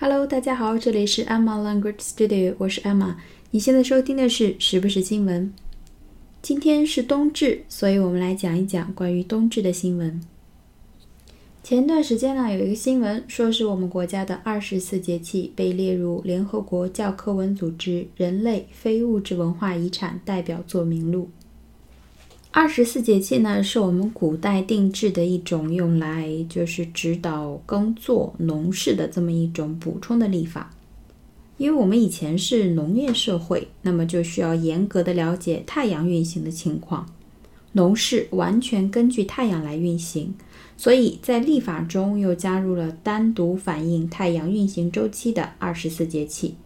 Hello，大家好，这里是 Emma Language Studio，我是 Emma。你现在收听的是时不时新闻。今天是冬至，所以我们来讲一讲关于冬至的新闻。前段时间呢，有一个新闻说是我们国家的二十四节气被列入联合国教科文组织人类非物质文化遗产代表作名录。二十四节气呢，是我们古代定制的一种用来就是指导耕作农事的这么一种补充的历法。因为我们以前是农业社会，那么就需要严格的了解太阳运行的情况，农事完全根据太阳来运行，所以在历法中又加入了单独反映太阳运行周期的二十四节气。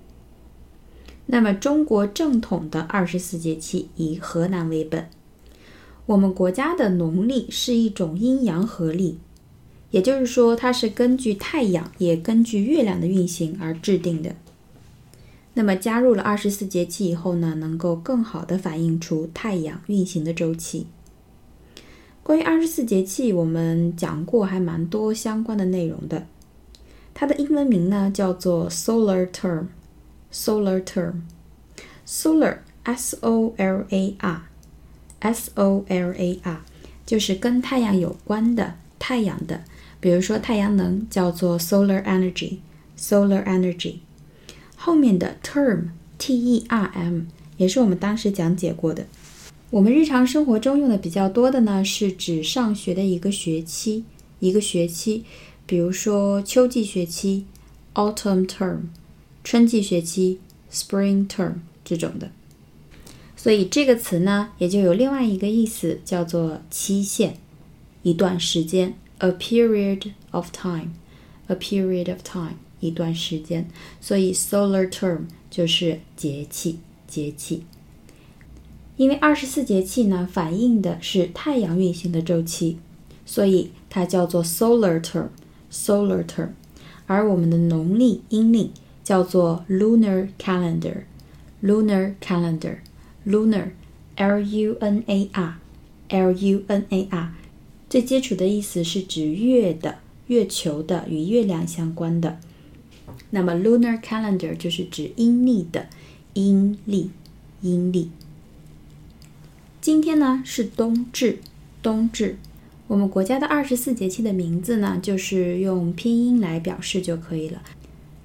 那么中国正统的二十四节气以河南为本。我们国家的农历是一种阴阳合历，也就是说，它是根据太阳也根据月亮的运行而制定的。那么加入了二十四节气以后呢，能够更好的反映出太阳运行的周期。关于二十四节气，我们讲过还蛮多相关的内容的。它的英文名呢叫做 Solar Term，Solar Term，Solar，S-O-L-A-R。S O L A R 就是跟太阳有关的太阳的，比如说太阳能叫做 solar energy，solar energy。后面的 term T E R M 也是我们当时讲解过的。我们日常生活中用的比较多的呢，是指上学的一个学期，一个学期，比如说秋季学期 autumn term，春季学期 spring term 这种的。所以这个词呢，也就有另外一个意思，叫做期限，一段时间，a period of time，a period of time，一段时间。所以 solar term 就是节气，节气。因为二十四节气呢，反映的是太阳运行的周期，所以它叫做 solar term，solar term。而我们的农历阴历叫做 lunar calendar，lunar calendar。Lunar, L-U-N-A-R，L-U-N-A-R，最基础的意思是指月的、月球的、与月亮相关的。那么 Lunar Calendar 就是指阴历的，阴历，阴历。今天呢是冬至，冬至。我们国家的二十四节气的名字呢，就是用拼音来表示就可以了。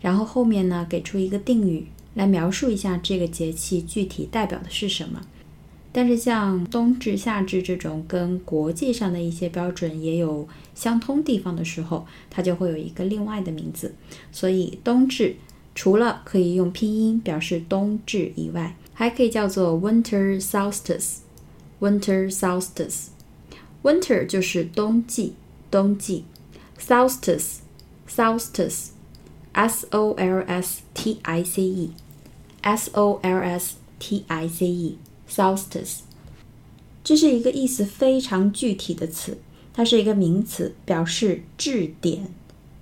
然后后面呢给出一个定语。来描述一下这个节气具体代表的是什么。但是像冬至、夏至这种跟国际上的一些标准也有相通地方的时候，它就会有一个另外的名字。所以冬至除了可以用拼音表示冬至以外，还可以叫做 Winter Solstice。Winter Solstice，Winter 就是冬季，冬季；Solstice，Solstice，S O L S T I C E。S O L S T I C E，solstice，这是一个意思非常具体的词，它是一个名词，表示至点。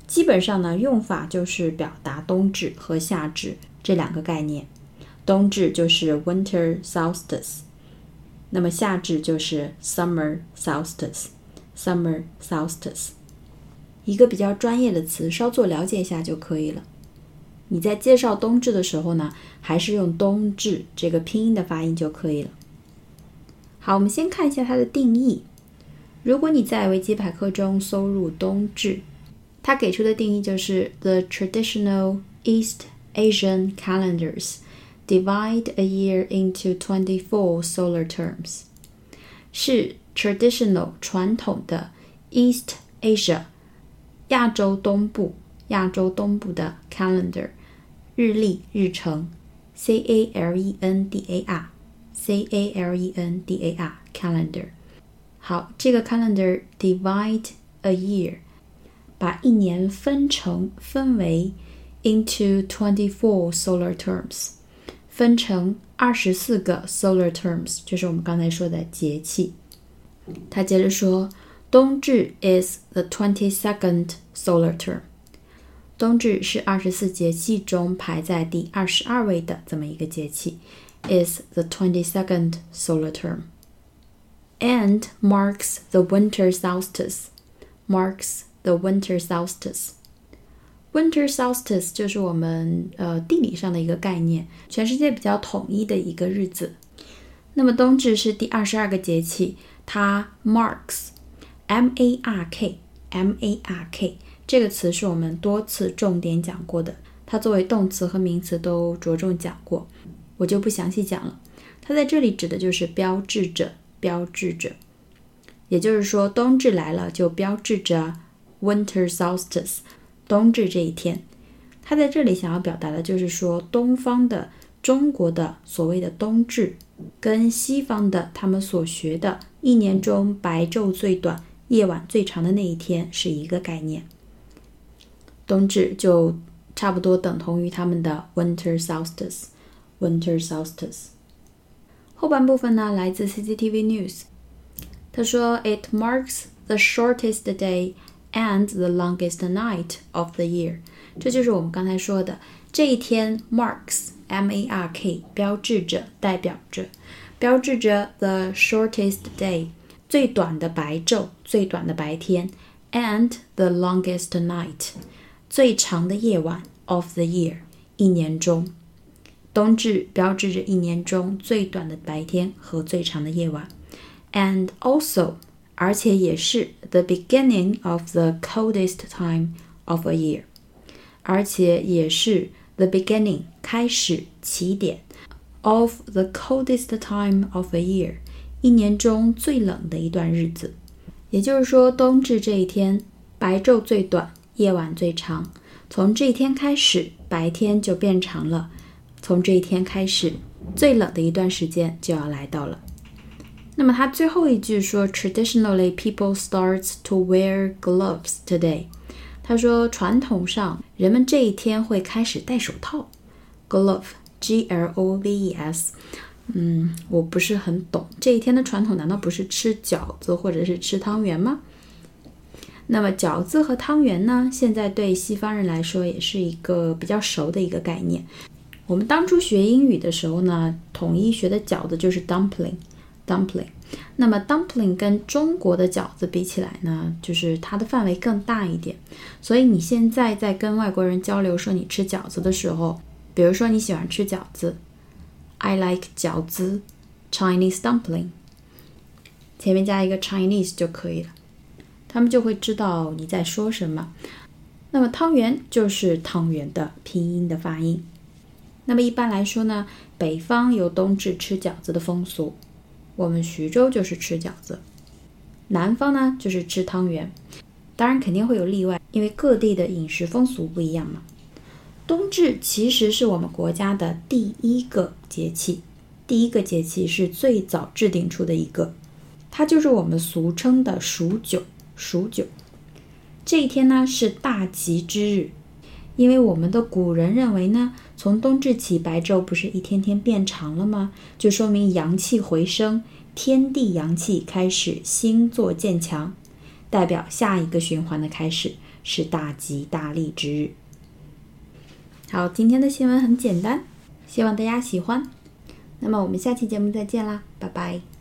基本上呢，用法就是表达冬至和夏至这两个概念。冬至就是 winter solstice，那么夏至就是 summer solstice，summer solstice。一个比较专业的词，稍作了解一下就可以了。你在介绍冬至的时候呢，还是用冬至这个拼音的发音就可以了。好，我们先看一下它的定义。如果你在维基百科中搜入冬至，它给出的定义就是 The traditional East Asian calendars divide a year into twenty-four solar terms。是 traditional 传统的 East Asia 亚洲东部。亚洲东部的 calendar 日历日程，c a l e n d a r c a l e n d a r calendar。好，这个 calendar divide a year，把一年分成分为 into twenty four solar terms，分成二十四个 solar terms，就是我们刚才说的节气。他接着说，冬至 is the twenty second solar term。 冬至是二十四节气中排在第二十二位的这么一个节气，is the twenty-second solar term, and marks the winter solstice. Marks the winter solstice. Winter solstice 就是我们呃地理上的一个概念，全世界比较统一的一个日子。那么冬至是第二十二个节气，它 marks，m a r k，m a r k 这个词是我们多次重点讲过的，它作为动词和名词都着重讲过，我就不详细讲了。它在这里指的就是标志着，标志着，也就是说冬至来了就标志着 winter solstice。冬至这一天，他在这里想要表达的就是说，东方的中国的所谓的冬至，跟西方的他们所学的一年中白昼最短、夜晚最长的那一天是一个概念。冬至就差不多等同于他们的 winter solstice。winter solstice。后半部分呢，来自 CCTV News，他说，It marks the shortest day。and the longest night of the year，这就是我们刚才说的这一天 marks m a r k 标志着代表着标志着 the shortest day 最短的白昼最短的白天 and the longest night 最长的夜晚 of the year 一年中冬至标志着一年中最短的白天和最长的夜晚 and also 而且也是 the beginning of the coldest time of a year，而且也是 the beginning 开始起点 of the coldest time of a year，一年中最冷的一段日子。也就是说，冬至这一天，白昼最短，夜晚最长。从这一天开始，白天就变长了。从这一天开始，最冷的一段时间就要来到了。那么他最后一句说，Traditionally, people starts to wear gloves today。他说，传统上人们这一天会开始戴手套，glove，g l o v e s。嗯，我不是很懂这一天的传统，难道不是吃饺子或者是吃汤圆吗？那么饺子和汤圆呢？现在对西方人来说也是一个比较熟的一个概念。我们当初学英语的时候呢，统一学的饺子就是 dumpling。dumpling，那么 dumpling 跟中国的饺子比起来呢，就是它的范围更大一点。所以你现在在跟外国人交流说你吃饺子的时候，比如说你喜欢吃饺子，I like 饺子，Chinese dumpling，前面加一个 Chinese 就可以了，他们就会知道你在说什么。那么汤圆就是汤圆的拼音的发音。那么一般来说呢，北方有冬至吃饺子的风俗。我们徐州就是吃饺子，南方呢就是吃汤圆，当然肯定会有例外，因为各地的饮食风俗不一样嘛。冬至其实是我们国家的第一个节气，第一个节气是最早制定出的一个，它就是我们俗称的数九。数九这一天呢是大吉之日，因为我们的古人认为呢。从冬至起，白昼不是一天天变长了吗？就说明阳气回升，天地阳气开始星座渐强，代表下一个循环的开始，是大吉大利之日。好，今天的新闻很简单，希望大家喜欢。那么我们下期节目再见啦，拜拜。